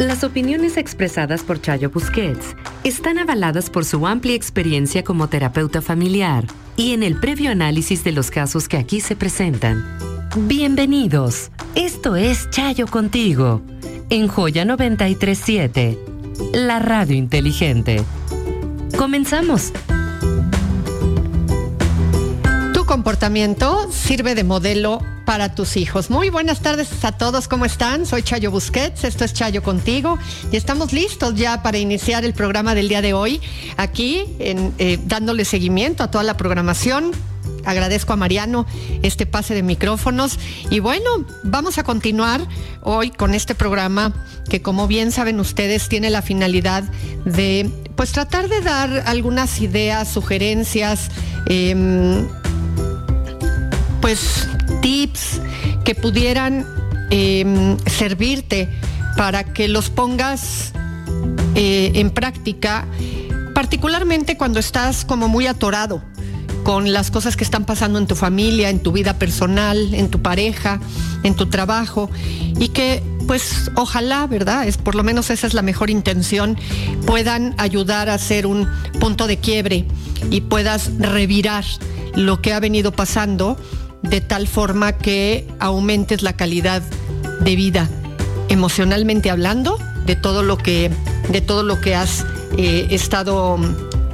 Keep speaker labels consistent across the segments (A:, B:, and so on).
A: Las opiniones expresadas por Chayo Busquets están avaladas por su amplia experiencia como terapeuta familiar y en el previo análisis de los casos que aquí se presentan. Bienvenidos. Esto es Chayo contigo en Joya 937, la radio inteligente. Comenzamos.
B: Comportamiento sirve de modelo para tus hijos. Muy buenas tardes a todos, ¿cómo están? Soy Chayo Busquets, esto es Chayo contigo y estamos listos ya para iniciar el programa del día de hoy, aquí eh, dándole seguimiento a toda la programación. Agradezco a Mariano este pase de micrófonos y bueno, vamos a continuar hoy con este programa que como bien saben ustedes tiene la finalidad de pues tratar de dar algunas ideas, sugerencias, eh, pues tips que pudieran eh, servirte para que los pongas eh, en práctica, particularmente cuando estás como muy atorado con las cosas que están pasando en tu familia, en tu vida personal, en tu pareja, en tu trabajo y que pues ojalá, ¿verdad? Es por lo menos esa es la mejor intención, puedan ayudar a hacer un punto de quiebre y puedas revirar lo que ha venido pasando de tal forma que aumentes la calidad de vida emocionalmente hablando de todo lo que de todo lo que has eh, estado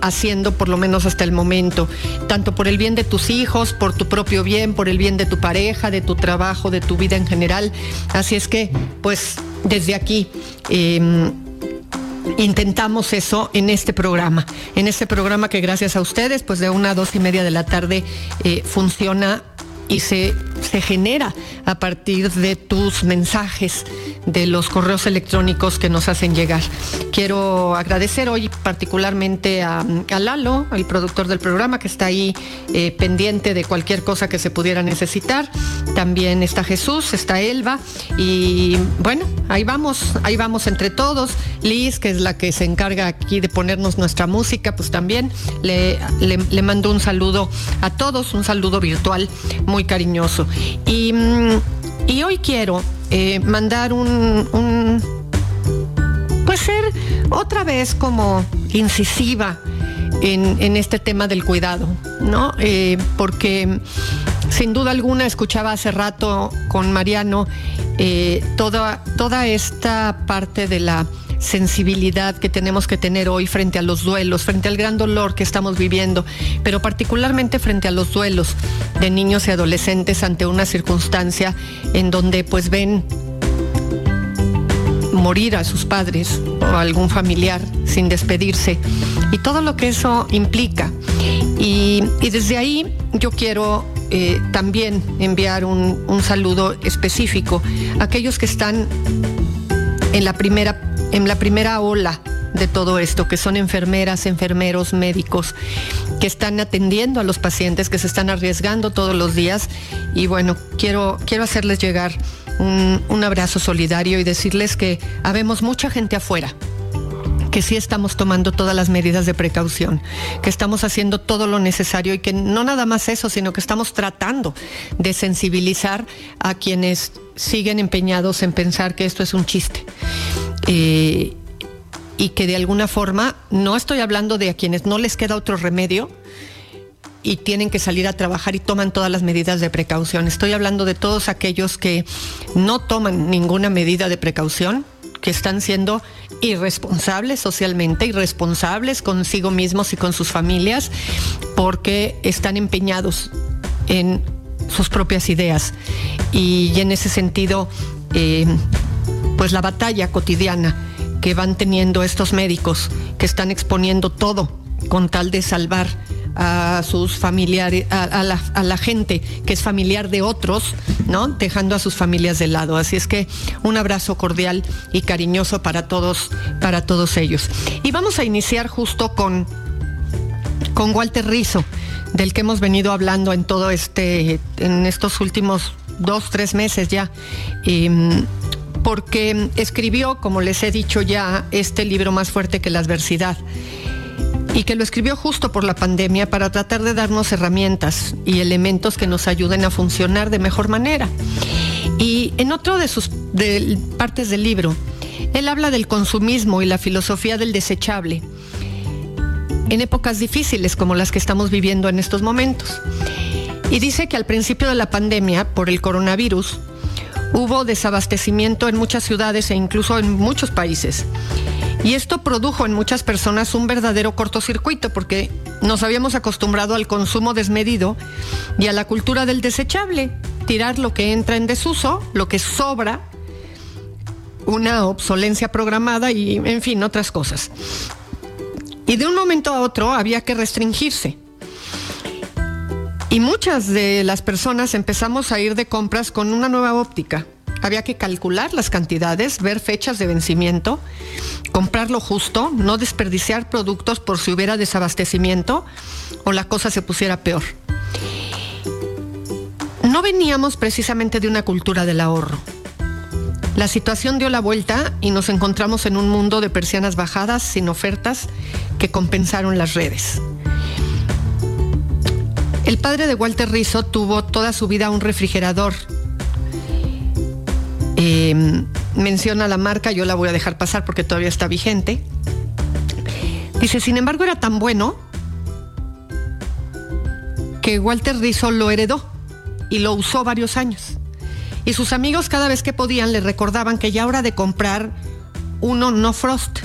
B: haciendo por lo menos hasta el momento, tanto por el bien de tus hijos, por tu propio bien, por el bien de tu pareja, de tu trabajo, de tu vida en general. Así es que, pues, desde aquí eh, intentamos eso en este programa, en este programa que gracias a ustedes, pues de una a dos y media de la tarde eh, funciona y se, se genera a partir de tus mensajes, de los correos electrónicos que nos hacen llegar. Quiero agradecer hoy particularmente a, a Lalo, el productor del programa, que está ahí eh, pendiente de cualquier cosa que se pudiera necesitar. También está Jesús, está Elba y bueno, ahí vamos, ahí vamos entre todos. Liz, que es la que se encarga aquí de ponernos nuestra música, pues también le, le, le mando un saludo a todos, un saludo virtual muy cariñoso. Y, y hoy quiero eh, mandar un, un, pues ser otra vez como incisiva en, en este tema del cuidado, ¿no? Eh, porque sin duda alguna escuchaba hace rato con Mariano eh, toda, toda esta parte de la sensibilidad que tenemos que tener hoy frente a los duelos, frente al gran dolor que estamos viviendo, pero particularmente frente a los duelos de niños y adolescentes ante una circunstancia en donde pues ven morir a sus padres o a algún familiar sin despedirse y todo lo que eso implica. Y, desde ahí yo quiero eh, también enviar un, un saludo específico a aquellos que están en la primera en la primera ola de todo esto, que son enfermeras, enfermeros, médicos, que están atendiendo a los pacientes, que se están arriesgando todos los días. Y bueno, quiero, quiero hacerles llegar un, un abrazo solidario y decirles que habemos mucha gente afuera que sí estamos tomando todas las medidas de precaución, que estamos haciendo todo lo necesario y que no nada más eso, sino que estamos tratando de sensibilizar a quienes siguen empeñados en pensar que esto es un chiste. Eh, y que de alguna forma, no estoy hablando de a quienes no les queda otro remedio, y tienen que salir a trabajar y toman todas las medidas de precaución. Estoy hablando de todos aquellos que no toman ninguna medida de precaución, que están siendo irresponsables socialmente, irresponsables consigo mismos y con sus familias, porque están empeñados en sus propias ideas. Y, en ese sentido, eh, pues la batalla cotidiana que van teniendo estos médicos que están exponiendo todo con tal de salvar a sus familiares, a, la, gente que es familiar de otros, ¿no? Dejando a sus familias de lado. Así es que un abrazo cordial y cariñoso para todos, para todos ellos. Y vamos a iniciar justo con, con Walter Rizzo, del que hemos venido hablando en todo este, en estos últimos dos, tres meses ya. Em, porque escribió, como les he dicho ya, este libro más fuerte que la adversidad y que lo escribió justo por la pandemia para tratar de darnos herramientas y elementos que nos ayuden a funcionar de mejor manera. Y en otro de sus partes del libro, él habla del consumismo y la filosofía del desechable en épocas difíciles como las que estamos viviendo en estos momentos. Y dice que al principio de la pandemia, por el coronavirus, hubo desabastecimiento en muchas ciudades e incluso en muchos países. Y esto produjo en muchas personas un verdadero cortocircuito porque nos habíamos acostumbrado al consumo desmedido y a la cultura del desechable, tirar lo que entra en desuso, lo que sobra, una obsolencia programada y, en fin, otras cosas. Y de un momento a otro había que restringirse. Y muchas de las personas empezamos a ir de compras con una nueva óptica había que calcular las cantidades, ver fechas de vencimiento, comprar lo justo, no desperdiciar productos por si hubiera desabastecimiento o la cosa se pusiera peor. No veníamos precisamente de una cultura del ahorro. La situación dio la vuelta y nos encontramos en un mundo de persianas bajadas sin ofertas que compensaron las redes. El padre de Walter Rizzo tuvo toda su vida un refrigerador Em, menciona la marca, yo la voy a dejar pasar porque todavía está vigente. Dice, sin embargo, era tan bueno que Walter Rizzo lo heredó y lo usó varios años. Y sus amigos cada vez que podían le recordaban que ya hora de comprar uno no Frost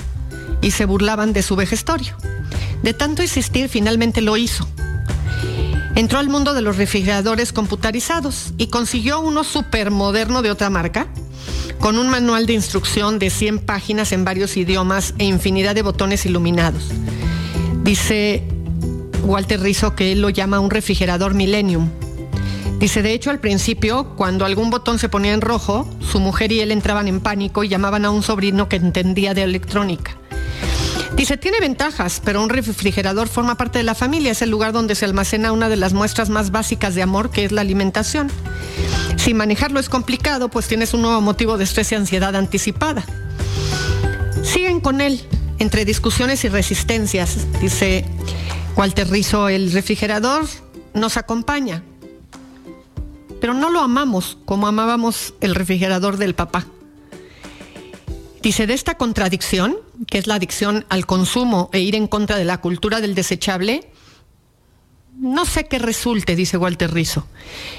B: y se burlaban de su vejestorio. De tanto insistir, finalmente lo hizo. Entró al mundo de los refrigeradores computarizados y consiguió uno supermoderno de otra marca con un manual de instrucción de 100 páginas en varios idiomas e infinidad de botones iluminados. Dice Walter Rizzo que él lo llama un refrigerador Millennium. Dice, de hecho, al principio, cuando algún botón se ponía en rojo, su mujer y él entraban en pánico y llamaban a un sobrino que entendía de electrónica. Dice, tiene ventajas, pero un refrigerador forma parte de la familia, es el lugar donde se almacena una de las muestras más básicas de amor, que es la alimentación. Si manejarlo es complicado, pues tienes un nuevo motivo de estrés y ansiedad anticipada. Siguen con él, entre discusiones y resistencias, dice Walter Rizzo, el refrigerador nos acompaña, pero no lo amamos como amábamos el refrigerador del papá. Dice, de esta contradicción, que es la adicción al consumo e ir en contra de la cultura del desechable, no sé qué resulte, dice Walter Rizzo.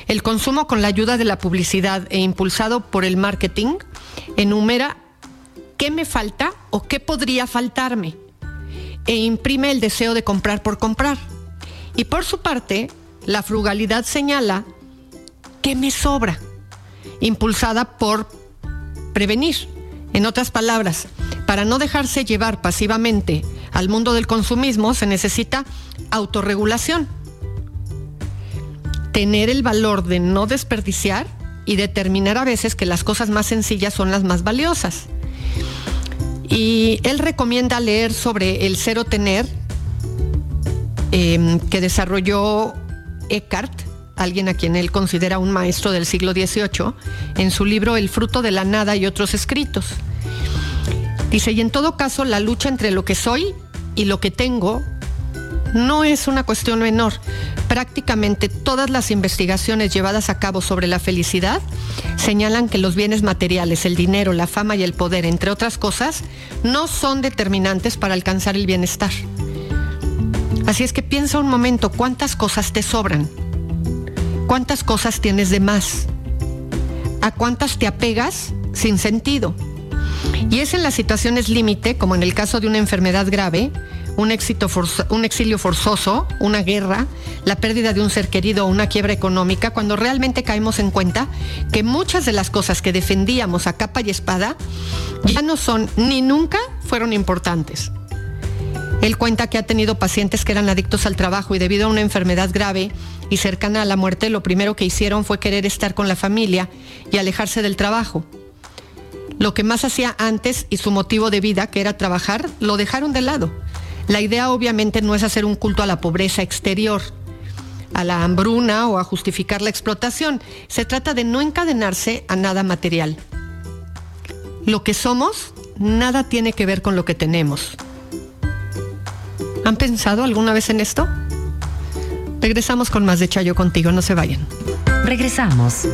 B: El consumo con la ayuda de la publicidad e impulsado por el marketing enumera qué me falta o qué podría faltarme e imprime el deseo de comprar por comprar. Y por su parte, la frugalidad señala qué me sobra, impulsada por prevenir. En otras palabras, para no dejarse llevar pasivamente al mundo del consumismo se necesita autorregulación tener el valor de no desperdiciar y determinar a veces que las cosas más sencillas son las más valiosas. Y él recomienda leer sobre el cero tener em, que desarrolló Eckhart, alguien a quien él considera un maestro del siglo XVIII, en su libro El fruto de la nada y otros escritos. Dice, y en todo caso, la lucha entre lo que soy y lo que tengo no es una cuestión menor. Prácticamente todas las investigaciones llevadas a cabo sobre la felicidad señalan que los bienes materiales, el dinero, la fama y el poder, entre otras cosas, no son determinantes para alcanzar el bienestar. Así es que piensa un momento, ¿cuántas cosas te sobran? ¿Cuántas cosas tienes de más? ¿A cuántas te apegas sin sentido? Y es en las situaciones límite, como en el caso de una enfermedad grave, un, éxito un exilio forzoso, una guerra, la pérdida de un ser querido o una quiebra económica, cuando realmente caemos en cuenta que muchas de las cosas que defendíamos a capa y espada ya no son ni nunca fueron importantes. Él cuenta que ha tenido pacientes que eran adictos al trabajo y debido a una enfermedad grave y cercana a la muerte, lo primero que hicieron fue querer estar con la familia y alejarse del trabajo. Lo que más hacía antes y su motivo de vida, que era trabajar, lo dejaron de lado. La idea obviamente no es hacer un culto a la pobreza exterior, a la hambruna o a justificar la explotación. Se trata de no encadenarse a nada material. Lo que somos nada tiene que ver con lo que tenemos. ¿Han pensado alguna vez en esto? Regresamos con más de Chayo contigo, no se vayan.
A: Regresamos.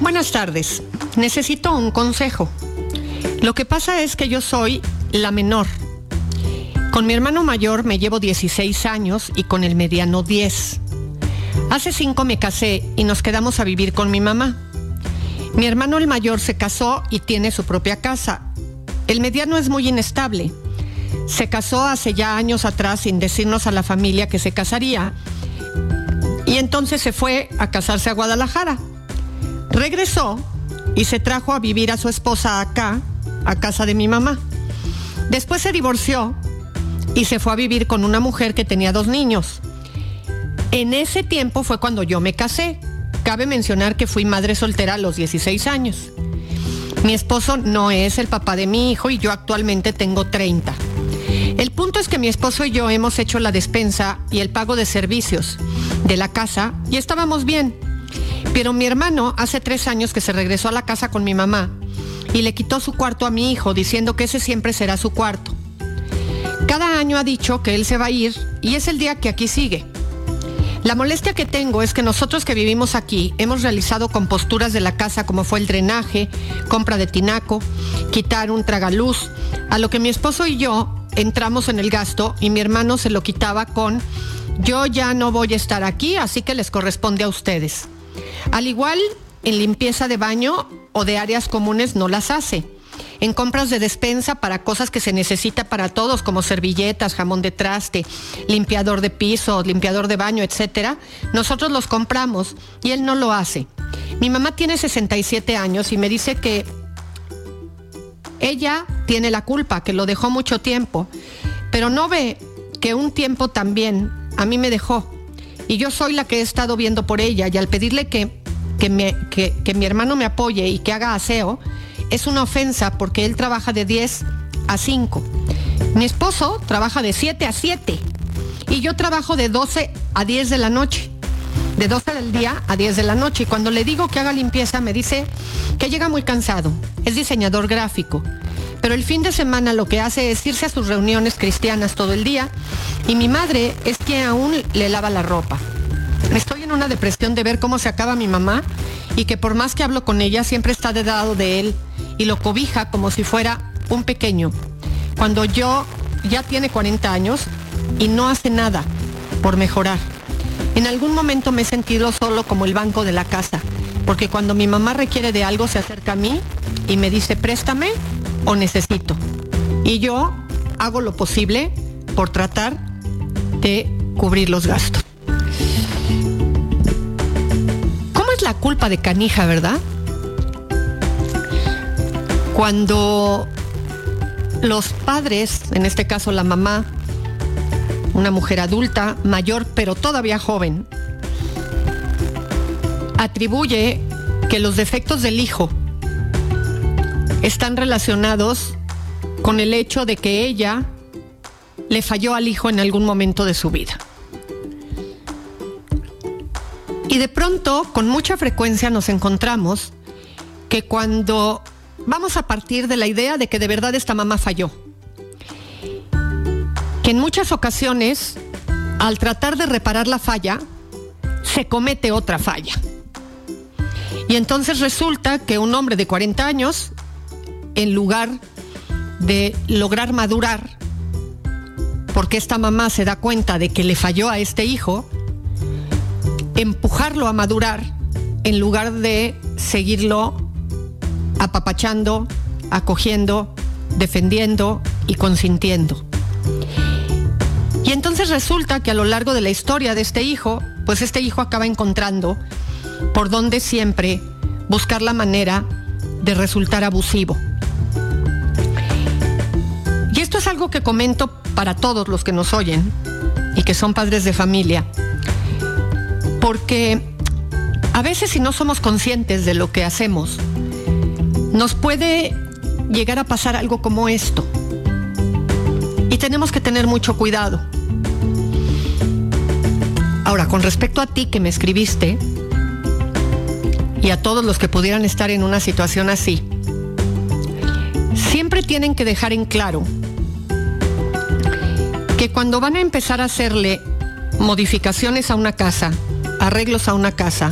B: Buenas tardes. Necesito un consejo. Lo que pasa es que yo soy la menor. Con mi hermano mayor me llevo 16 años y con el mediano 10. Hace cinco me casé y nos quedamos a vivir con mi mamá. Mi hermano el mayor se casó y tiene su propia casa. El mediano es muy inestable. Se casó hace ya años atrás sin decirnos a la familia que se casaría. Y entonces se fue a casarse a Guadalajara. Regresó y se trajo a vivir a su esposa acá, a casa de mi mamá. Después se divorció y se fue a vivir con una mujer que tenía dos niños. En ese tiempo fue cuando yo me casé. Cabe mencionar que fui madre soltera a los 16 años. Mi esposo no es el papá de mi hijo y yo actualmente tengo 30. El punto es que mi esposo y yo hemos hecho la despensa y el pago de servicios de la casa y estábamos bien. Pero mi hermano hace tres años que se regresó a la casa con mi mamá y le quitó su cuarto a mi hijo diciendo que ese siempre será su cuarto. Cada año ha dicho que él se va a ir y es el día que aquí sigue. La molestia que tengo es que nosotros que vivimos aquí hemos realizado composturas de la casa como fue el drenaje, compra de tinaco, quitar un tragaluz, a lo que mi esposo y yo entramos en el gasto y mi hermano se lo quitaba con yo ya no voy a estar aquí, así que les corresponde a ustedes. Al igual, en limpieza de baño o de áreas comunes no las hace. En compras de despensa para cosas que se necesita para todos, como servilletas, jamón de traste, limpiador de piso, limpiador de baño, etcétera, nosotros los compramos y él no lo hace. Mi mamá tiene 67 años y me dice que ella tiene la culpa, que lo dejó mucho tiempo, pero no ve que un tiempo también a mí me dejó. Y yo soy la que he estado viendo por ella y al pedirle que, que, mi hermano me apoye y que haga aseo, es una ofensa porque él trabaja de 10 a 5. Mi esposo trabaja de 7 a 7 y yo trabajo de 12 a 10 de la noche. De 12 del día a 10 de la noche. Y cuando le digo que haga limpieza, me dice que llega muy cansado. Es diseñador gráfico pero el fin de semana lo que hace es irse a sus reuniones cristianas todo el día y mi madre es quien aún le lava la ropa. Estoy en una depresión de ver cómo se acaba mi mamá y que por más que hablo con ella siempre está de lado de él y lo cobija como si fuera un pequeño. Cuando yo ya tiene 40 años y no hace nada por mejorar. En algún momento me he sentido solo como el banco de la casa, porque cuando mi mamá requiere de algo se acerca a mí y me dice, préstame o necesito. Y yo hago lo posible por tratar de cubrir los gastos. ¿Cómo es la culpa de canija, verdad? Cuando los padres, en este caso la mamá, una mujer adulta, mayor pero todavía joven, atribuye que los defectos del hijo están relacionados con el hecho de que ella le falló al hijo en algún momento de su vida. Y de pronto, con mucha frecuencia nos encontramos que cuando vamos a partir de la idea de que de verdad esta mamá falló, en muchas ocasiones, al tratar de reparar la falla, se comete otra falla. Y entonces resulta que un hombre de 40 años en lugar de lograr madurar, porque esta mamá se da cuenta de que le falló a este hijo, empujarlo a madurar en lugar de seguirlo apapachando, acogiendo, defendiendo y consintiendo. Y entonces resulta que a lo largo de la historia de este hijo, pues este hijo acaba encontrando por donde siempre buscar la manera de resultar abusivo. Y esto es algo que comento para todos los que nos oyen y que son padres de familia, porque a veces si no somos conscientes de lo que hacemos, nos puede llegar a pasar algo como esto. Tenemos que tener mucho cuidado. Ahora, con respecto a ti que me escribiste, y a todos los que pudieran estar en una situación así, siempre tienen que dejar en claro que cuando van a empezar a hacerle modificaciones a una casa, arreglos a una casa,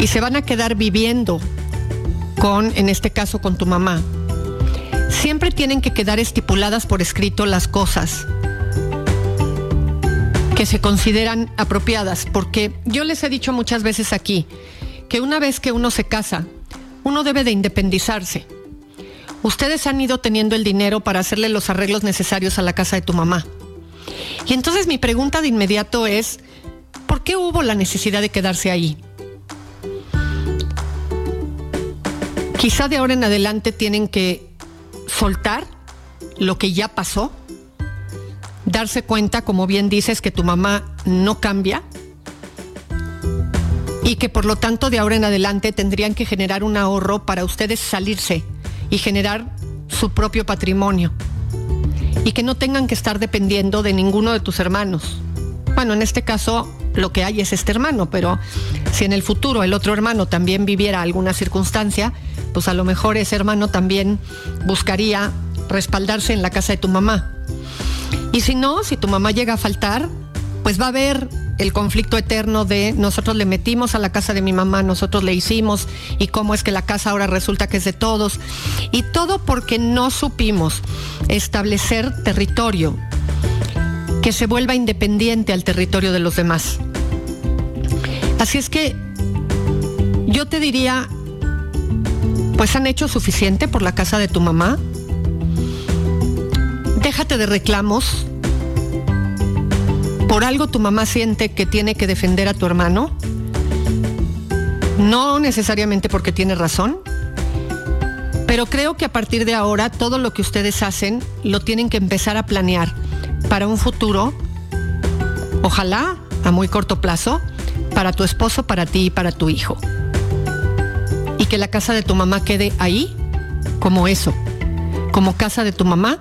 B: y se van a quedar viviendo con, en este caso, con tu mamá, siempre tienen que quedar estipuladas por escrito las cosas que se consideran apropiadas, porque yo les he dicho muchas veces aquí que una vez que uno se casa, uno debe de independizarse. Ustedes han ido teniendo el dinero para hacerle los arreglos necesarios a la casa de tu mamá. Y entonces mi pregunta de inmediato es, ¿por qué hubo la necesidad de quedarse ahí? Quizá de ahora en adelante tienen que soltar lo que ya pasó, darse cuenta, como bien dices, que tu mamá no cambia y que por lo tanto de ahora en adelante tendrían que generar un ahorro para ustedes salirse y generar su propio patrimonio y que no tengan que estar dependiendo de ninguno de tus hermanos. Bueno, en este caso lo que hay es este hermano, pero si en el futuro el otro hermano también viviera alguna circunstancia, pues a lo mejor ese hermano también buscaría respaldarse en la casa de tu mamá. Y si no, si tu mamá llega a faltar, pues va a haber el conflicto eterno de nosotros le metimos a la casa de mi mamá, nosotros le hicimos y cómo es que la casa ahora resulta que es de todos. Y todo porque no supimos establecer territorio que se vuelva independiente al territorio de los demás. Así es que yo te diría, pues han hecho suficiente por la casa de tu mamá. Déjate de reclamos. ¿Por algo tu mamá siente que tiene que defender a tu hermano? No necesariamente porque tiene razón, pero creo que a partir de ahora todo lo que ustedes hacen lo tienen que empezar a planear para un futuro, ojalá a muy corto plazo, para tu esposo, para ti y para tu hijo. Y que la casa de tu mamá quede ahí como eso, como casa de tu mamá,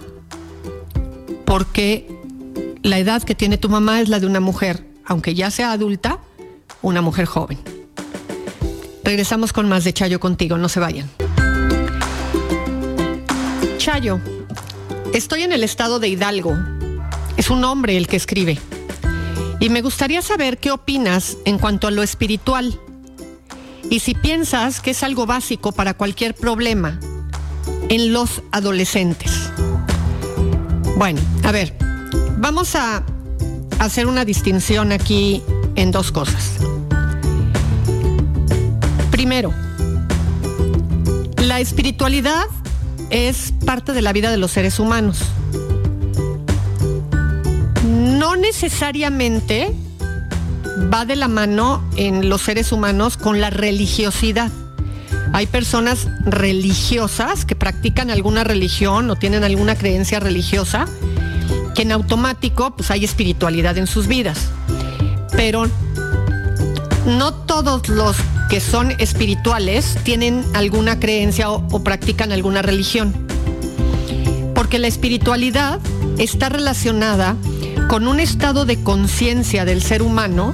B: porque la edad que tiene tu mamá es la de una mujer, aunque ya sea adulta, una mujer joven. Regresamos con más de Chayo contigo, no se vayan. Chayo, estoy en el estado de Hidalgo. Es un hombre el que escribe. Y me gustaría saber qué opinas en cuanto a lo espiritual. Y si piensas que es algo básico para cualquier problema en los adolescentes. Bueno, a ver, Vamos a hacer una distinción aquí en dos cosas. Primero, la espiritualidad es parte de la vida de los seres humanos. No necesariamente va de la mano en los seres humanos con la religiosidad. Hay personas religiosas que practican alguna religión o tienen alguna creencia religiosa que en automático pues hay espiritualidad en sus vidas. Pero no todos los que son espirituales tienen alguna creencia o, o practican alguna religión. Porque la espiritualidad está relacionada con un estado de conciencia del ser humano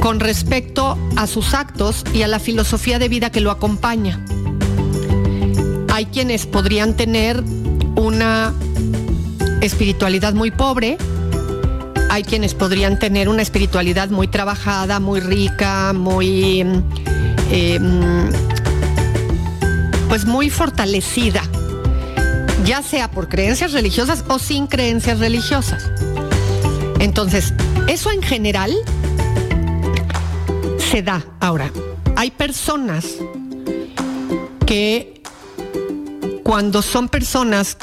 B: con respecto a sus actos y a la filosofía de vida que lo acompaña. Hay quienes podrían tener una espiritualidad muy pobre, hay quienes podrían tener una espiritualidad muy trabajada, muy rica, muy... Em, pues muy fortalecida, ya sea por creencias religiosas o sin creencias religiosas. Entonces, eso en general se da. Ahora, hay personas que cuando son personas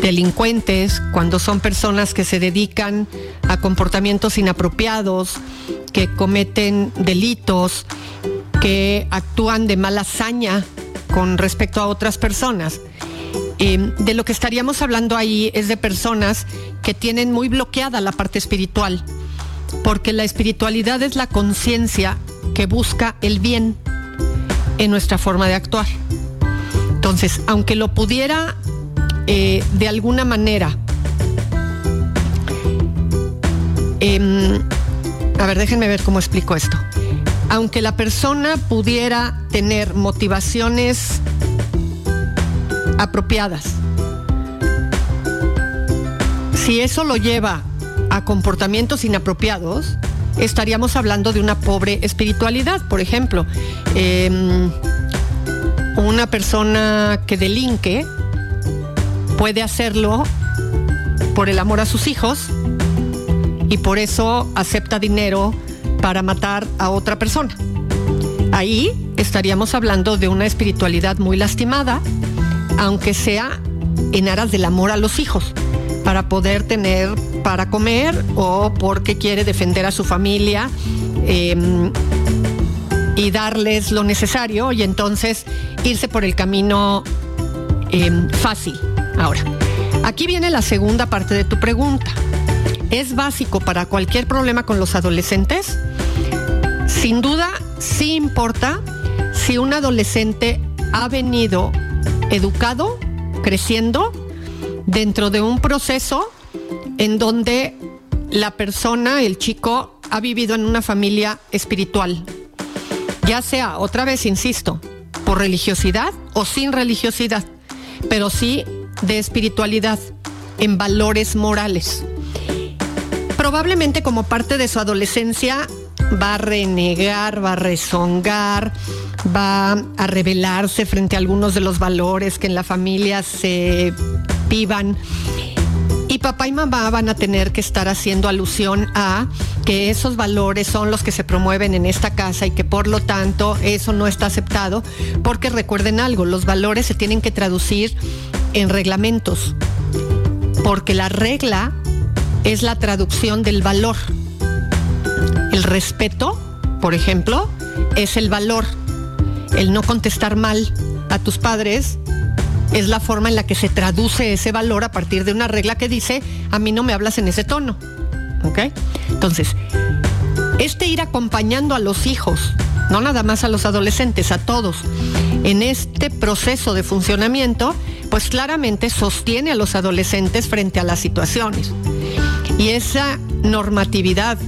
B: delincuentes, cuando son personas que se dedican a comportamientos inapropiados, que cometen delitos, que actúan de mala hazaña con respecto a otras personas. Em, de lo que estaríamos hablando ahí es de personas que tienen muy bloqueada la parte espiritual, porque la espiritualidad es la conciencia que busca el bien en nuestra forma de actuar. Entonces, aunque lo pudiera eh, de alguna manera, em, a ver, déjenme ver cómo explico esto. Aunque la persona pudiera tener motivaciones apropiadas, si eso lo lleva a comportamientos inapropiados, estaríamos hablando de una pobre espiritualidad. Por ejemplo, em, una persona que delinque puede hacerlo por el amor a sus hijos y por eso acepta dinero para matar a otra persona. Ahí estaríamos hablando de una espiritualidad muy lastimada, aunque sea en aras del amor a los hijos, para poder tener para comer o porque quiere defender a su familia em, y darles lo necesario y entonces irse por el camino em, fácil. Ahora, aquí viene la segunda parte de tu pregunta. ¿Es básico para cualquier problema con los adolescentes? Sin duda, sí importa si un adolescente ha venido educado, creciendo, dentro de un proceso en donde la persona, el chico, ha vivido en una familia espiritual. Ya sea, otra vez insisto, por religiosidad o sin religiosidad, pero sí de espiritualidad, en valores morales. Probablemente como parte de su adolescencia va a renegar, va a rezongar, va a rebelarse frente a algunos de los valores que en la familia se vivan y papá y mamá van a tener que estar haciendo alusión a que esos valores son los que se promueven en esta casa y que por lo tanto eso no está aceptado, porque recuerden algo, los valores se tienen que traducir en reglamentos, porque la regla es la traducción del valor. El respeto, por ejemplo, es el valor. El no contestar mal a tus padres es la forma en la que se traduce ese valor a partir de una regla que dice, a mí no me hablas en ese tono. ¿Ok? Entonces, este ir acompañando a los hijos, no nada más a los adolescentes, a todos, en este proceso de funcionamiento, pues claramente sostiene a los adolescentes frente a las situaciones. Y esa normatividad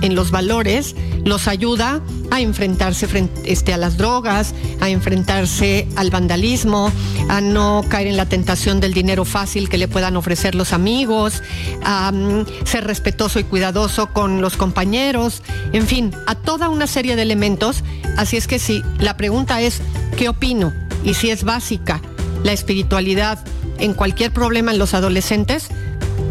B: en los valores los ayuda a enfrentarse frente, este, a las drogas, a enfrentarse al vandalismo, a no caer en la tentación del dinero fácil que le puedan ofrecer los amigos, a mm, ser respetuoso y cuidadoso con los compañeros, en fin, a toda una serie de elementos. Así es que si la pregunta es, ¿qué opino? Y si es básica la espiritualidad en cualquier problema en los adolescentes,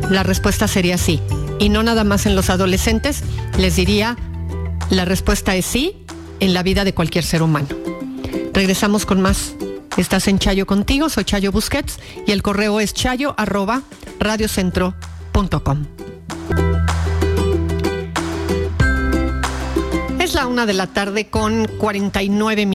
B: la respuesta sería sí. Y no nada más en los adolescentes, les diría la respuesta es sí en la vida de cualquier ser humano. Regresamos con más. Estás en Chayo contigo, soy Chayo Busquets y el correo es chayo. Es la una de la tarde con 49 minutos.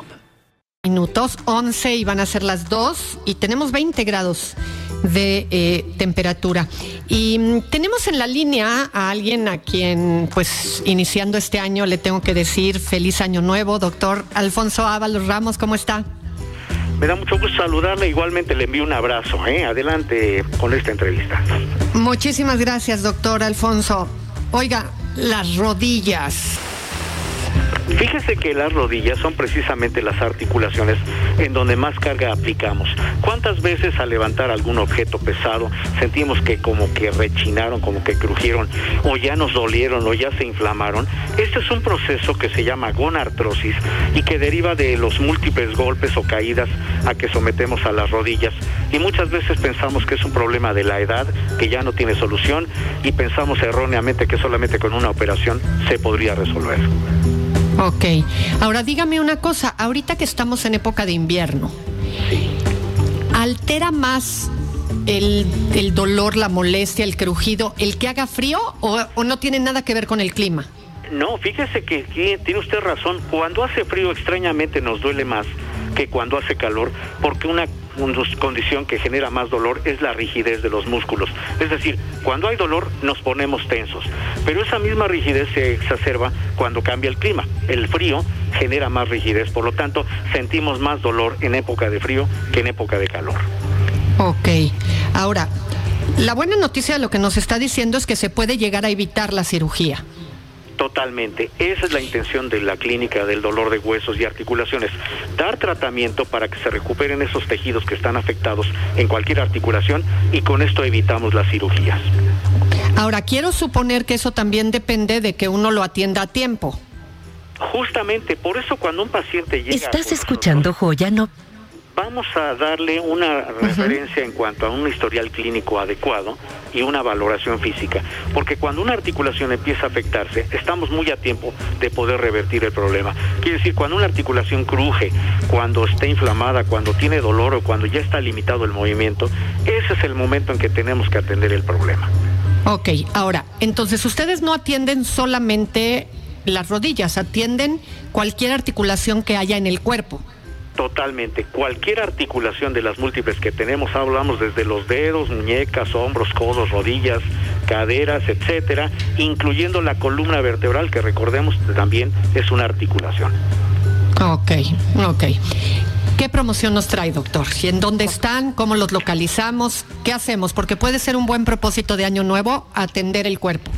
B: minutos, 11 y van a ser las 2 y tenemos 20 grados de eh, temperatura. Y mm, tenemos en la línea a alguien a quien, pues, iniciando este año le tengo que decir feliz año nuevo, doctor Alfonso Ábalos Ramos, ¿cómo está?
C: Me da mucho gusto saludarle, igualmente le envío un abrazo. ¿eh? Adelante con esta entrevista.
B: Muchísimas gracias, doctor Alfonso. Oiga, las rodillas
C: Fíjese que las rodillas son precisamente las articulaciones en donde más carga aplicamos. ¿Cuántas veces al levantar algún objeto pesado sentimos que como que rechinaron, como que crujieron, o ya nos dolieron, o ya se inflamaron? Este es un proceso que se llama gonartrosis y que deriva de los múltiples golpes o caídas a que sometemos a las rodillas. Y muchas veces pensamos que es un problema de la edad, que ya no tiene solución, y pensamos erróneamente que solamente con una operación se podría resolver.
B: Ok. Ahora dígame una cosa, ahorita que estamos en época de invierno, ¿altera más el, dolor, la molestia, el crujido, el que haga frío o, no tiene nada que ver con el clima?
C: No, fíjese que, tiene usted razón. Cuando hace frío extrañamente nos duele más que cuando hace calor, porque una, condición que genera más dolor es la rigidez de los músculos. Es decir, cuando hay dolor nos ponemos tensos, pero esa misma rigidez se exacerba cuando cambia el clima. El frío genera más rigidez, por lo tanto sentimos más dolor en época de frío que en época de calor.
B: Ok, ahora, la buena noticia de lo que nos está diciendo es que se puede llegar a evitar la cirugía.
C: Totalmente. Esa es la intención de la clínica del dolor de huesos y articulaciones. Dar tratamiento para que se recuperen esos tejidos que están afectados en cualquier articulación y con esto evitamos las cirugías.
B: Ahora, quiero suponer que eso también depende de que uno lo atienda a tiempo.
C: Justamente, por eso cuando un paciente llega...
A: Estás escuchando Joya, no
C: vamos a darle una referencia en cuanto a un historial clínico adecuado y una valoración física, porque cuando una articulación empieza a afectarse, estamos muy a tiempo de poder revertir el problema. Quiere decir, cuando una articulación cruje, cuando está inflamada, cuando tiene dolor o cuando ya está limitado el movimiento, ese es el momento en que tenemos que atender el problema.
B: Ok, ahora, entonces ustedes no atienden solamente las rodillas, atienden cualquier articulación que haya en el cuerpo.
C: Totalmente. Cualquier articulación de las múltiples que tenemos, hablamos desde los dedos, muñecas, hombros, codos, rodillas, caderas, etcétera, incluyendo la columna vertebral, que recordemos también es una articulación.
B: Ok, ok. ¿Qué promoción nos trae, doctor? ¿Y en dónde están? ¿Cómo los localizamos? ¿Qué hacemos? Porque puede ser un buen propósito de año nuevo atender el cuerpo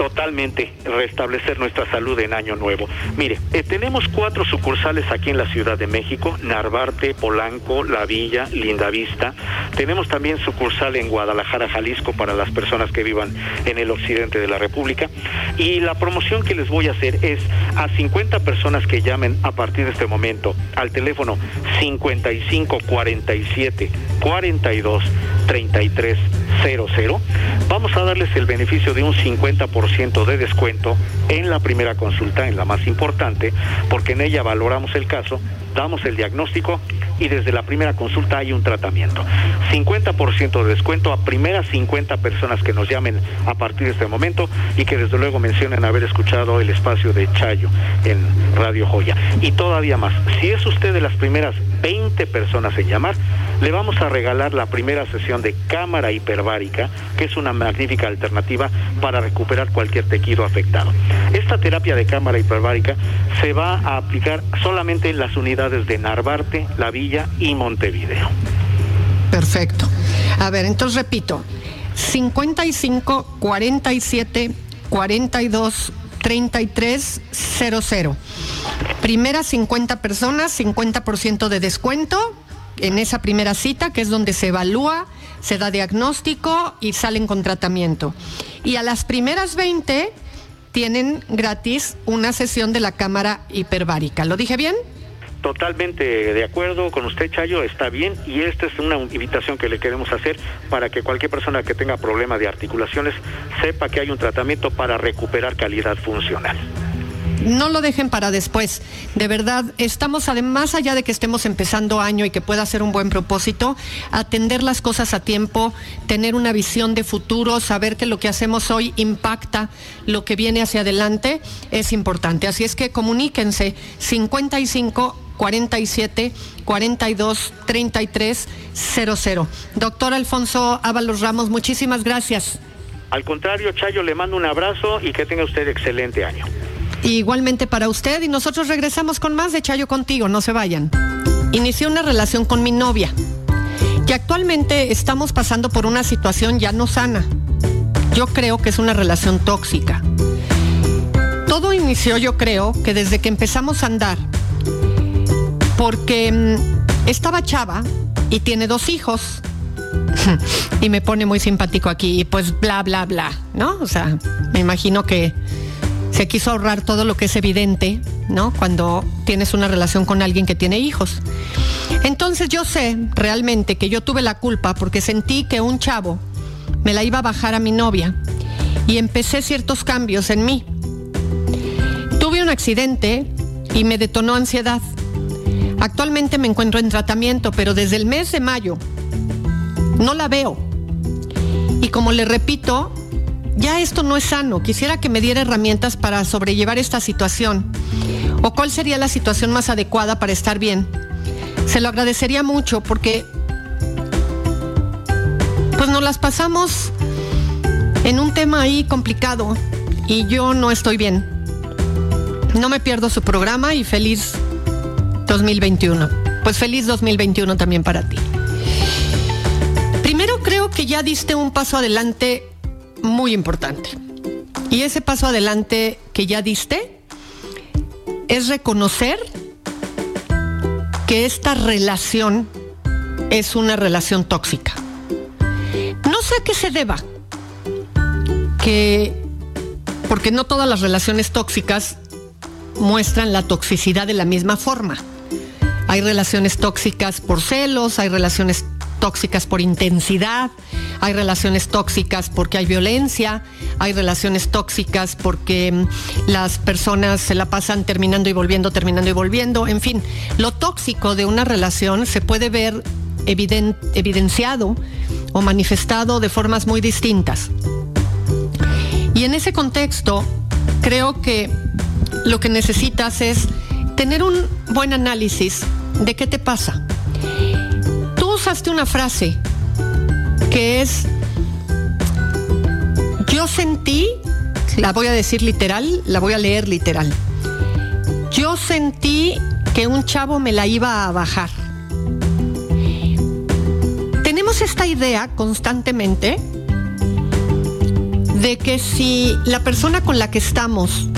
C: totalmente restablecer nuestra salud en Año Nuevo. Mire, eh, tenemos cuatro sucursales aquí en la Ciudad de México, Narvarte, Polanco, La Villa, Lindavista. Tenemos también sucursal en Guadalajara, Jalisco, para las personas que vivan en el occidente de la República. Y la promoción que les voy a hacer es a 50 personas que llamen a partir de este momento al teléfono 55 47 42 33 00, vamos a darles el beneficio de un 50% de descuento en la primera consulta, en la más importante, porque en ella valoramos el caso, damos el diagnóstico y desde la primera consulta hay un tratamiento. 50% de descuento a primeras 50 personas que nos llamen a partir de este momento y que desde luego mencionen haber escuchado el espacio de Chayo en Radio Joya. Y todavía más, si es usted de las primeras 20 personas en llamar, le vamos a regalar la primera sesión de cámara hiperbárica, que es una magnífica alternativa para recuperar cualquier tejido afectado. Esta terapia de cámara hiperbárica se va a aplicar solamente en las unidades de Narvarte, La Villa y Montevideo.
B: Perfecto. A ver, entonces repito, 55 47 42 33 00. Primera 50 personas, 50% de descuento en esa primera cita, que es donde se evalúa, se da diagnóstico y salen con tratamiento. Y a las primeras 20 tienen gratis una sesión de la cámara hiperbárica. ¿Lo dije bien?
C: Totalmente de acuerdo con usted, Chayo, está bien y esta es una invitación que le queremos hacer para que cualquier persona que tenga problema de articulaciones sepa que hay un tratamiento para recuperar calidad funcional
B: no lo dejen para después. De verdad, estamos además allá de que estemos empezando año y que pueda ser un buen propósito, atender las cosas a tiempo, tener una visión de futuro, saber que lo que hacemos hoy impacta lo que viene hacia adelante, es importante. Así es que comuníquense 55 47 42 33 00. Doctor Alfonso Ábalos Ramos, muchísimas gracias.
C: Al contrario, Chayo, le mando un abrazo y que tenga usted excelente año.
B: Igualmente para usted y nosotros regresamos con más de Chayo contigo, no se vayan. Inicié una relación con mi novia y actualmente estamos pasando por una situación ya no sana. Yo creo que es una relación tóxica. todo inició yo creo que desde que empezamos a andar, porque mm, estaba chava y tiene dos hijos. y me pone muy simpático aquí, y pues bla, bla, bla, ¿no? O sea, me imagino que se quiso ahorrar todo lo que es evidente, ¿no? Cuando tienes una relación con alguien que tiene hijos. Entonces yo sé realmente que yo tuve la culpa porque sentí que un chavo me la iba a bajar a mi novia y empecé ciertos cambios en mí. Tuve un accidente y me detonó ansiedad. Actualmente me encuentro en tratamiento, pero desde el mes de mayo no la veo. Y como le repito, ya esto no es sano. Quisiera que me diera herramientas para sobrellevar esta situación. ¿O cuál sería la situación más adecuada para estar bien? Se lo agradecería mucho porque pues nos las pasamos en un tema ahí complicado y yo no estoy bien. No me pierdo su programa y feliz 2021. Pues feliz 2021 también para ti. Primero creo que ya diste un paso adelante muy importante. Y ese paso adelante que ya diste es reconocer que esta relación es una relación tóxica. No sé a qué se deba, que porque no todas las relaciones tóxicas muestran la toxicidad de la misma forma. Hay relaciones tóxicas por celos, hay relaciones tóxicas por intensidad, hay relaciones tóxicas porque hay violencia, hay relaciones tóxicas porque mm, las personas se la pasan terminando y volviendo, terminando y volviendo. En fin, lo tóxico de una relación se puede ver evidenciado o manifestado de formas muy distintas. Y en ese contexto, creo que lo que necesitas es tener un buen análisis de qué te pasa. Usaste una frase que es, yo sentí, la voy a decir literal, la voy a leer literal. Yo sentí que un chavo me la iba a bajar. Tenemos esta idea constantemente de que si la persona con la que estamos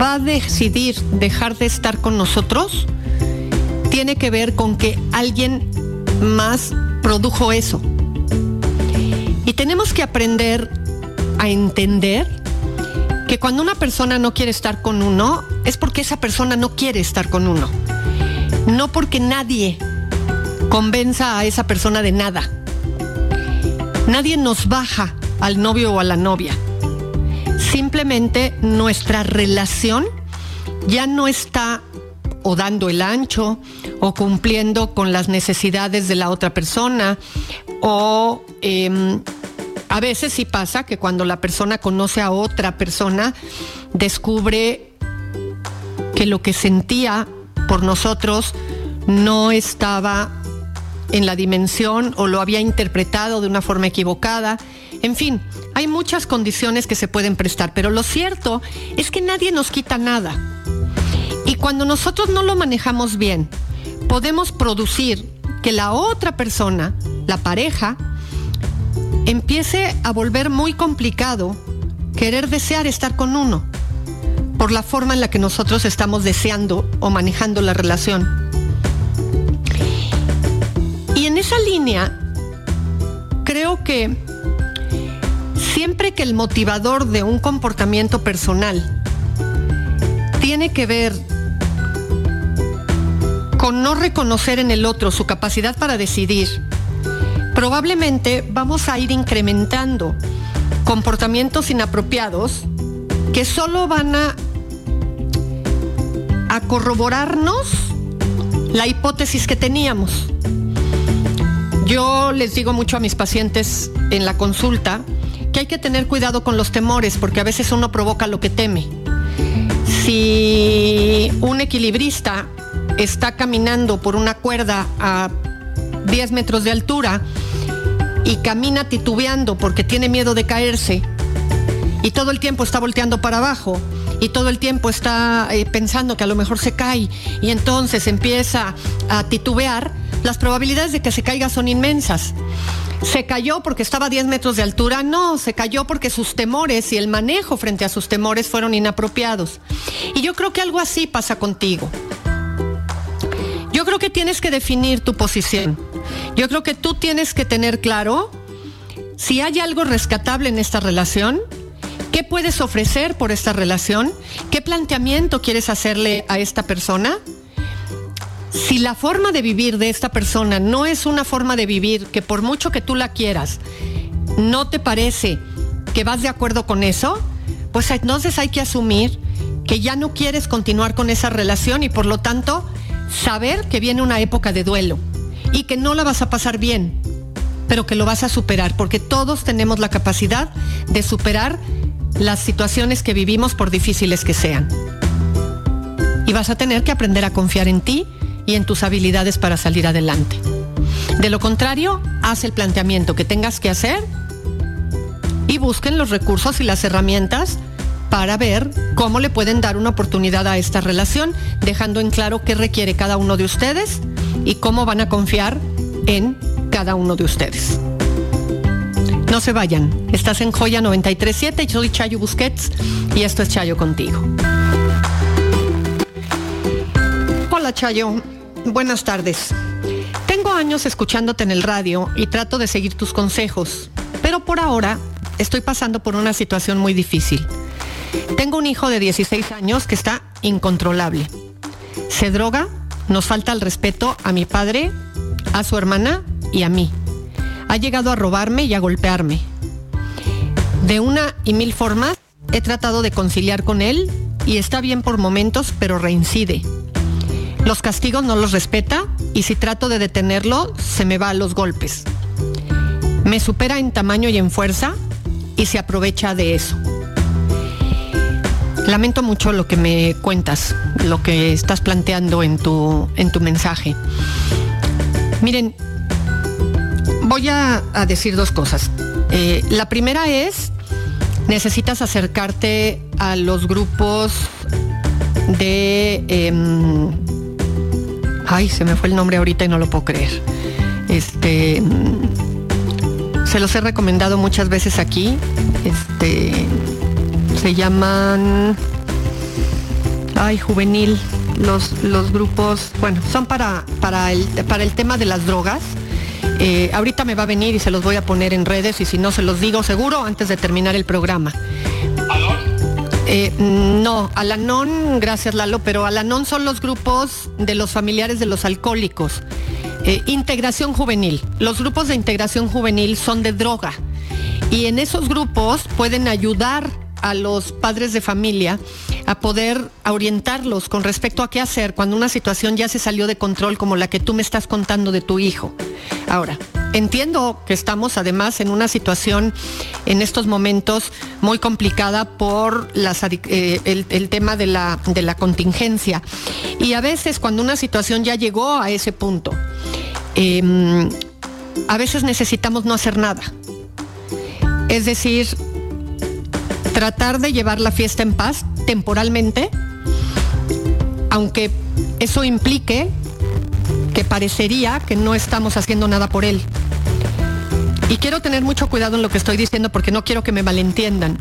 B: va a decidir dejar de estar con nosotros, tiene que ver con que alguien más produjo eso. Y tenemos que aprender a entender que cuando una persona no quiere estar con uno, es porque esa persona no quiere estar con uno. No porque nadie convenza a esa persona de nada. Nadie nos baja al novio o a la novia. Simplemente nuestra relación ya no está o dando el ancho o cumpliendo con las necesidades de la otra persona o em, a veces sí pasa que cuando la persona conoce a otra persona descubre que lo que sentía por nosotros no estaba en la dimensión o lo había interpretado de una forma equivocada. En fin, hay muchas condiciones que se pueden prestar, pero lo cierto es que nadie nos quita nada. Y cuando nosotros no lo manejamos bien, podemos producir que la otra persona, la pareja, empiece a volver muy complicado querer desear estar con uno por la forma en la que nosotros estamos deseando o manejando la relación. Y en esa línea, creo que siempre que el motivador de un comportamiento personal tiene que ver con no reconocer en el otro su capacidad para decidir, probablemente vamos a ir incrementando comportamientos inapropiados que solo van a, a corroborarnos la hipótesis que teníamos. Yo les digo mucho a mis pacientes en la consulta que hay que tener cuidado con los temores porque a veces uno provoca lo que teme. Si un equilibrista está caminando por una cuerda a 10 metros de altura y camina titubeando porque tiene miedo de caerse y todo el tiempo está volteando para abajo y todo el tiempo está eh, pensando que a lo mejor se cae y entonces empieza a titubear, las probabilidades de que se caiga son inmensas. ¿Se cayó porque estaba a 10 metros de altura? No, se cayó porque sus temores y el manejo frente a sus temores fueron inapropiados. Y yo creo que algo así pasa contigo. Creo que tienes que definir tu posición. Yo creo que tú tienes que tener claro si hay algo rescatable en esta relación, qué puedes ofrecer por esta relación, qué planteamiento quieres hacerle a esta persona si la forma de vivir de esta persona no es una forma de vivir que por mucho que tú la quieras, no te parece que vas de acuerdo con eso, pues entonces hay que asumir que ya no quieres continuar con esa relación y por lo tanto saber que viene una época de duelo y que no la vas a pasar bien, pero que lo vas a superar, porque todos tenemos la capacidad de superar las situaciones que vivimos por difíciles que sean. Y vas a tener que aprender a confiar en ti y en tus habilidades para salir adelante. De lo contrario, haz el planteamiento que tengas que hacer y busquen los recursos y las herramientas para ver cómo le pueden dar una oportunidad a esta relación, dejando en claro qué requiere cada uno de ustedes y cómo van a confiar en cada uno de ustedes. No se vayan, estás en Joya 937, yo soy Chayo Busquets y esto es Chayo contigo. Hola Chayo, Buenas tardes. Tengo años escuchándote en el radio y trato de seguir tus consejos, pero por ahora estoy pasando por una situación muy difícil. Tengo un hijo de 16 años que está incontrolable. Se droga, nos falta el respeto a mi padre, a su hermana y a mí. Ha llegado a robarme y a golpearme. De una y mil formas he tratado de conciliar con él y está bien por momentos, pero reincide. Los castigos no los respeta y si trato de detenerlo, se me va a los golpes. Me supera en tamaño y en fuerza y se aprovecha de eso. Lamento mucho lo que me cuentas, lo que estás planteando en tu, en tu mensaje. Miren, voy a, decir dos cosas. Eh, la primera es, necesitas acercarte a los grupos de... Em, Ay, se me fue el nombre ahorita y no lo puedo creer. Este se los he recomendado muchas veces aquí. Este se llaman Ay, juvenil. Los, los grupos, bueno, son para, para, el, para el tema de las drogas. Eh, ahorita me va a venir y se los voy a poner en redes y si no se los digo seguro antes de terminar el programa. Eh, no, Alanon, gracias Lalo, pero Alanon son los grupos de los familiares de los alcohólicos. Eh, integración juvenil. Los grupos de integración juvenil son de droga y en esos grupos pueden ayudar a los padres de familia a poder orientarlos con respecto a qué hacer cuando una situación ya se salió de control como la que tú me estás contando de tu hijo. Ahora, entiendo que estamos además en una situación en estos momentos muy complicada por eh, el, tema de la, contingencia. Y a veces cuando una situación ya llegó a ese punto, em, a veces necesitamos no hacer nada. Es decir, tratar de llevar la fiesta en paz temporalmente, aunque eso implique que parecería que no estamos haciendo nada por él. Y quiero tener mucho cuidado en lo que estoy diciendo porque no quiero que me malentiendan.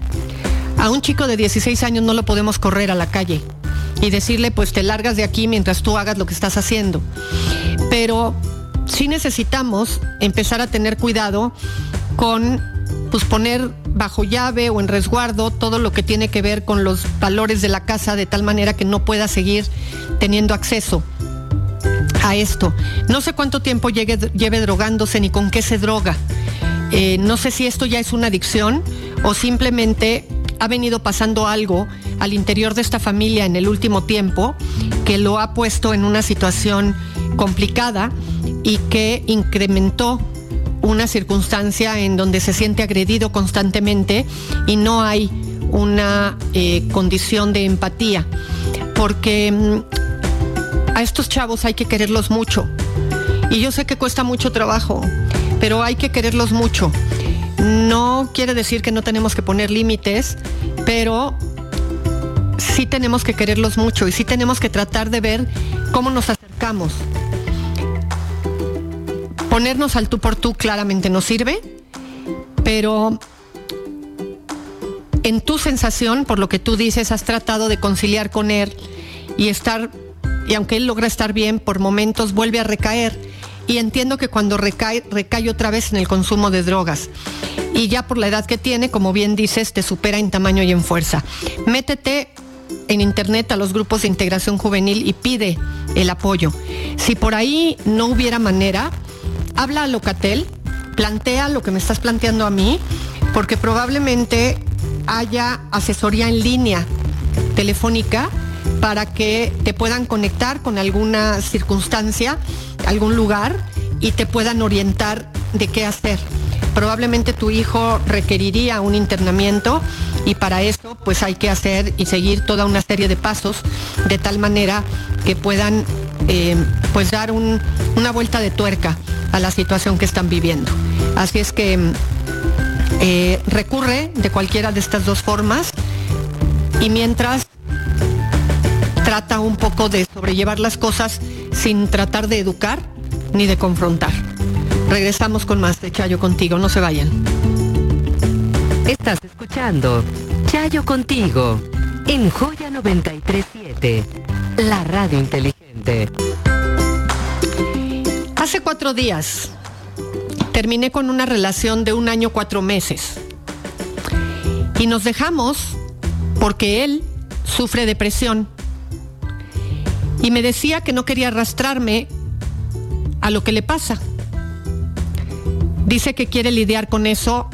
B: A un chico de 16 años no lo podemos correr a la calle y decirle pues te largas de aquí mientras tú hagas lo que estás haciendo. Pero sí necesitamos empezar a tener cuidado con pues poner bajo llave o en resguardo todo lo que tiene que ver con los valores de la casa de tal manera que no pueda seguir teniendo acceso a esto. No sé cuánto tiempo lleve drogándose ni con qué se droga. Eh, no sé si esto ya es una adicción o simplemente ha venido pasando algo al interior de esta familia en el último tiempo que lo ha puesto en una situación complicada y que incrementó una circunstancia en donde se siente agredido constantemente y no hay una eh, condición de empatía, porque mm, a estos chavos hay que quererlos mucho. Y yo sé que cuesta mucho trabajo, pero hay que quererlos mucho. No quiere decir que no tenemos que poner límites, pero sí tenemos que quererlos mucho y sí tenemos que tratar de ver cómo nos acercamos ponernos al tú por tú claramente no sirve, pero en tu sensación, por lo que tú dices, has tratado de conciliar con él y estar, y aunque él logra estar bien, por momentos vuelve a recaer. Y entiendo que cuando recae, recae otra vez en el consumo de drogas. Y ya por la edad que tiene, como bien dices, te supera en tamaño y en fuerza. Métete en internet a los grupos de integración juvenil y pide el apoyo. Si por ahí no hubiera manera, habla a Locatel, plantea lo que me estás planteando a mí, porque probablemente haya asesoría en línea telefónica para que te puedan conectar con alguna circunstancia, algún lugar y te puedan orientar de qué hacer. Probablemente tu hijo requeriría un internamiento y para eso pues hay que hacer y seguir toda una serie de pasos de tal manera que puedan eh, pues dar una vuelta de tuerca a la situación que están viviendo. Así es que eh, recurre de cualquiera de estas dos formas y mientras trata un poco de sobrellevar las cosas sin tratar de educar ni de confrontar. Regresamos con más de Chayo contigo, no se vayan.
A: Estás escuchando Chayo contigo en Joya 937, la radio inteligente.
B: Hace cuatro días terminé con una relación de un año cuatro meses. Y nos dejamos porque él sufre depresión. Y me decía que no quería arrastrarme a lo que le pasa. Dice que quiere lidiar con eso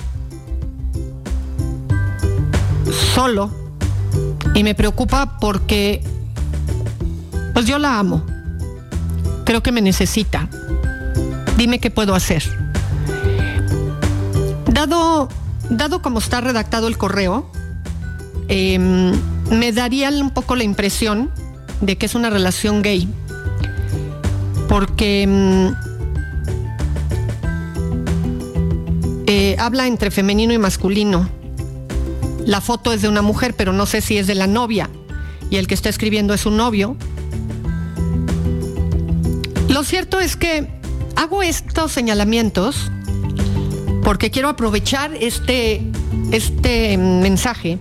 B: solo. Y me preocupa porque pues yo la amo. Creo que me necesita. Dime qué puedo hacer. Dado, dado como está redactado el correo, em, me daría un poco la impresión de que es una relación gay. Porque em, eh, habla entre femenino y masculino. La foto es de una mujer, pero no sé si es de la novia. Y el que está escribiendo es un novio. Lo cierto es que hago estos señalamientos porque quiero aprovechar este, este mensaje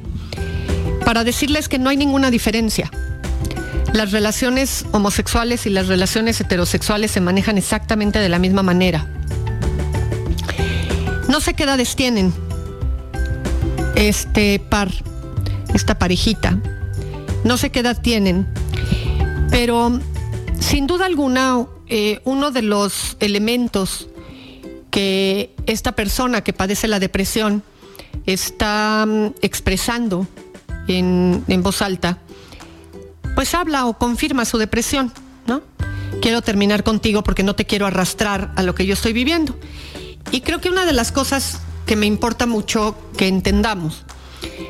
B: para decirles que no hay ninguna diferencia. Las relaciones homosexuales y las relaciones heterosexuales se manejan exactamente de la misma manera. No sé qué edades tienen este par, esta parejita. No sé qué edad tienen, pero sin duda alguna eh, uno de los elementos que esta persona que padece la depresión está mm, expresando en, en, voz alta, pues habla o confirma su depresión, ¿no? Quiero terminar contigo porque no te quiero arrastrar a lo que yo estoy viviendo. Y creo que una de las cosas que me importa mucho que entendamos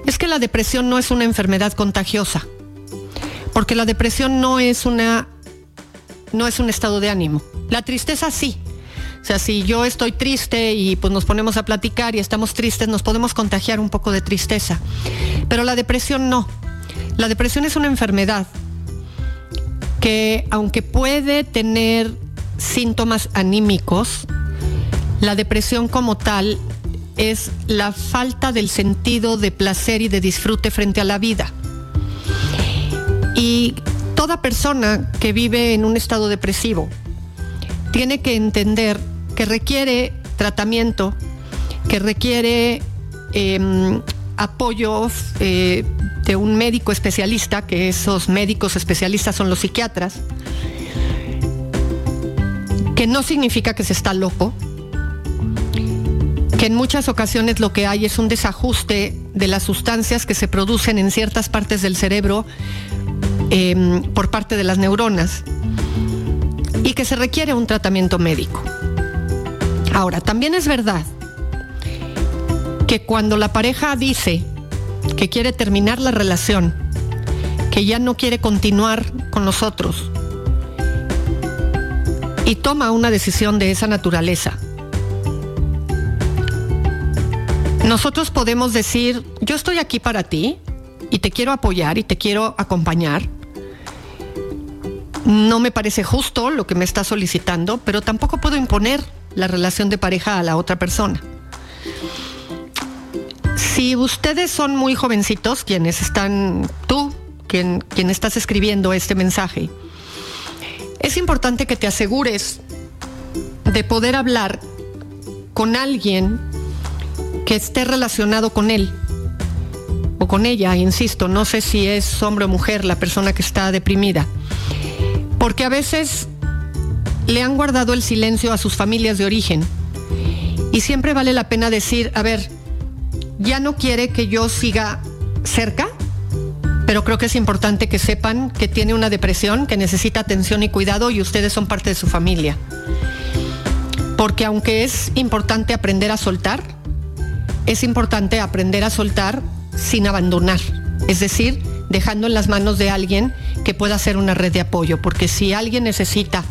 B: es que la depresión no es una enfermedad contagiosa, porque la depresión no es una no es un estado de ánimo. La tristeza sí, o sea, si yo estoy triste y pues nos ponemos a platicar y estamos tristes, nos podemos contagiar un poco de tristeza. Pero la depresión no. La depresión es una enfermedad que aunque puede tener síntomas anímicos, la depresión como tal es la falta del sentido de placer y de disfrute frente a la vida. Y toda persona que vive en un estado depresivo tiene que entender que requiere tratamiento, que requiere em, apoyo eh, de un médico especialista, que esos médicos especialistas son los psiquiatras, que no significa que se está loco, que en muchas ocasiones lo que hay es un desajuste de las sustancias que se producen en ciertas partes del cerebro em, por parte de las neuronas y que se requiere un tratamiento médico. Ahora, también es verdad que cuando la pareja dice que quiere terminar la relación, que ya no quiere continuar con nosotros y toma una decisión de esa naturaleza, nosotros podemos decir, yo estoy aquí para ti y te quiero apoyar y te quiero acompañar. No me parece justo lo que me estás solicitando, pero tampoco puedo imponer la relación de pareja a la otra persona. Si ustedes son muy jovencitos, quienes están, tú, quien, quien estás escribiendo este mensaje, es importante que te asegures de poder hablar con alguien que esté relacionado con él o con ella, insisto, no sé si es hombre o mujer la persona que está deprimida, porque a veces le han guardado el silencio a sus familias de origen y siempre vale la pena decir, a ver, ya no quiere que yo siga cerca, pero creo que es importante que sepan que tiene una depresión, que necesita atención y cuidado y ustedes son parte de su familia. Porque aunque es importante aprender a soltar, es importante aprender a soltar sin abandonar, es decir, dejando en las manos de alguien que pueda hacer una red de apoyo, porque si alguien necesita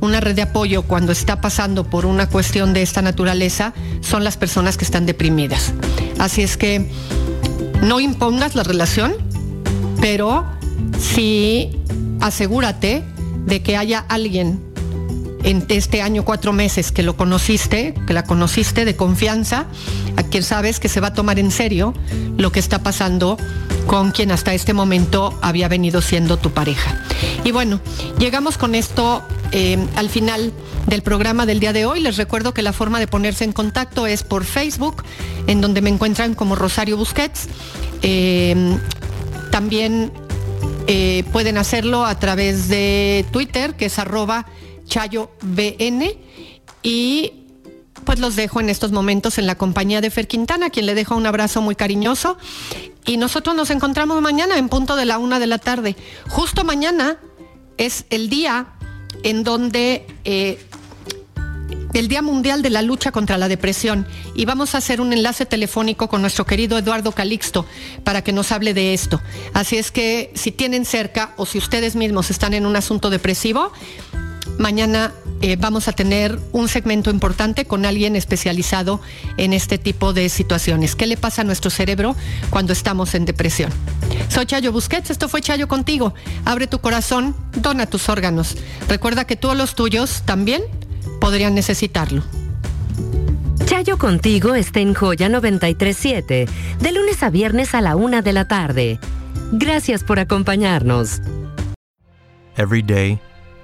B: una red de apoyo cuando está pasando por una cuestión de esta naturaleza, son las personas que están deprimidas. Así es que no impongas la relación, pero sí asegúrate de que haya alguien en este año cuatro meses que lo conociste, que la conociste de confianza, a quien sabes que se va a tomar en serio lo que está pasando con quien hasta este momento había venido siendo tu pareja. Y bueno, llegamos con esto eh, al final del programa del día de hoy. Les recuerdo que la forma de ponerse en contacto es por Facebook, en donde me encuentran como Rosario Busquets. Eh, también eh, pueden hacerlo a través de Twitter, que es arroba Chayo BN y pues los dejo en estos momentos en la compañía de Fer Quintana, quien le dejo un abrazo muy cariñoso. Y nosotros nos encontramos mañana en punto de la una de la tarde. Justo mañana es el día en donde eh, el Día Mundial de la Lucha contra la Depresión y vamos a hacer un enlace telefónico con nuestro querido Eduardo Calixto para que nos hable de esto. Así es que si tienen cerca o si ustedes mismos están en un asunto depresivo, Mañana eh, vamos a tener un segmento importante con alguien especializado en este tipo de situaciones. ¿Qué le pasa a nuestro cerebro cuando estamos en depresión? Soy Chayo Busquets, esto fue Chayo contigo. Abre tu corazón, dona tus órganos. Recuerda que todos los tuyos también podrían necesitarlo.
A: Chayo contigo está en Joya 937, de lunes a viernes a la una de la tarde. Gracias por acompañarnos.
D: Every day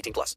E: 18 plus.